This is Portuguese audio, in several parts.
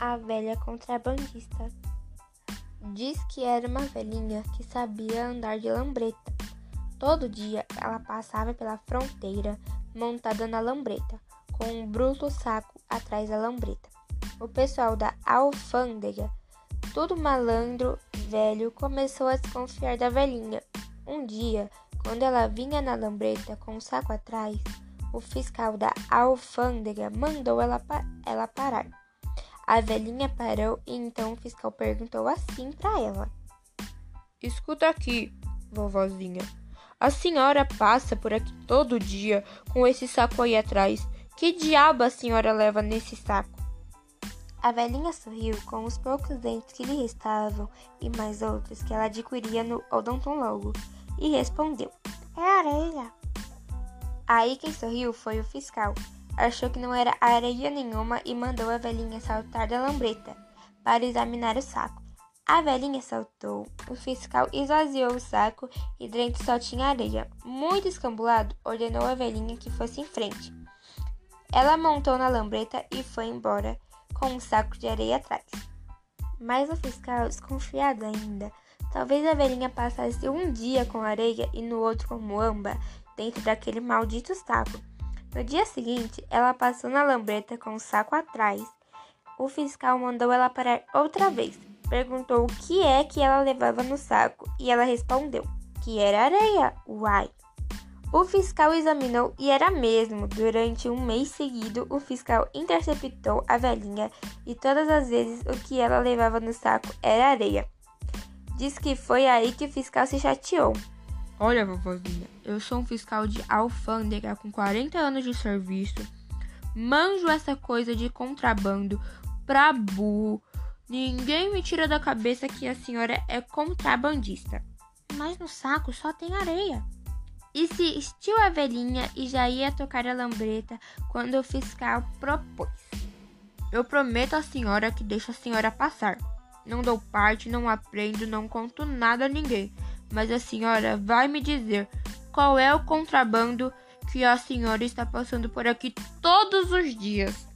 a velha contrabandista. Diz que era uma velhinha que sabia andar de lambreta. Todo dia ela passava pela fronteira montada na lambreta, com um bruto saco atrás da lambreta. O pessoal da alfândega, tudo malandro velho, começou a desconfiar da velhinha. Um dia, quando ela vinha na lambreta com o saco atrás, o fiscal da alfândega mandou ela, pa ela parar. A velhinha parou e então o fiscal perguntou assim para ela: Escuta aqui, vovozinha. A senhora passa por aqui todo dia com esse saco aí atrás. Que diabo a senhora leva nesse saco? A velhinha sorriu com os poucos dentes que lhe restavam e mais outros que ela adquiria no odontólogo e respondeu: É areia. Aí quem sorriu foi o fiscal. Achou que não era areia nenhuma e mandou a velhinha saltar da lambreta para examinar o saco. A velhinha saltou, o fiscal esvaziou o saco e dentro só tinha areia. Muito escambulado, ordenou a velhinha que fosse em frente. Ela montou na lambreta e foi embora com um saco de areia atrás. Mas o fiscal, desconfiado ainda, talvez a velhinha passasse um dia com areia e no outro com muamba, dentro daquele maldito saco. No dia seguinte, ela passou na lambreta com o saco atrás. O fiscal mandou ela parar outra vez. Perguntou o que é que ela levava no saco e ela respondeu que era areia. Uai! O fiscal examinou e era mesmo. Durante um mês seguido, o fiscal interceptou a velhinha e todas as vezes o que ela levava no saco era areia. Diz que foi aí que o fiscal se chateou. Olha, vovozinha, eu sou um fiscal de alfândega com 40 anos de serviço. Manjo essa coisa de contrabando pra burro. Ninguém me tira da cabeça que a senhora é contrabandista. Mas no saco só tem areia. Insistiu a velhinha e já ia tocar a lambreta quando o fiscal propôs. Eu prometo à senhora que deixo a senhora passar. Não dou parte, não aprendo, não conto nada a ninguém mas a senhora vai me dizer qual é o contrabando que a senhora está passando por aqui todos os dias.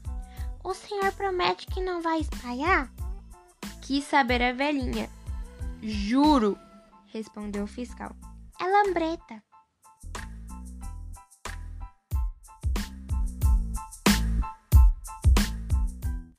O senhor promete que não vai espalhar? Quis saber a velhinha. Juro, respondeu o fiscal. É lambreta.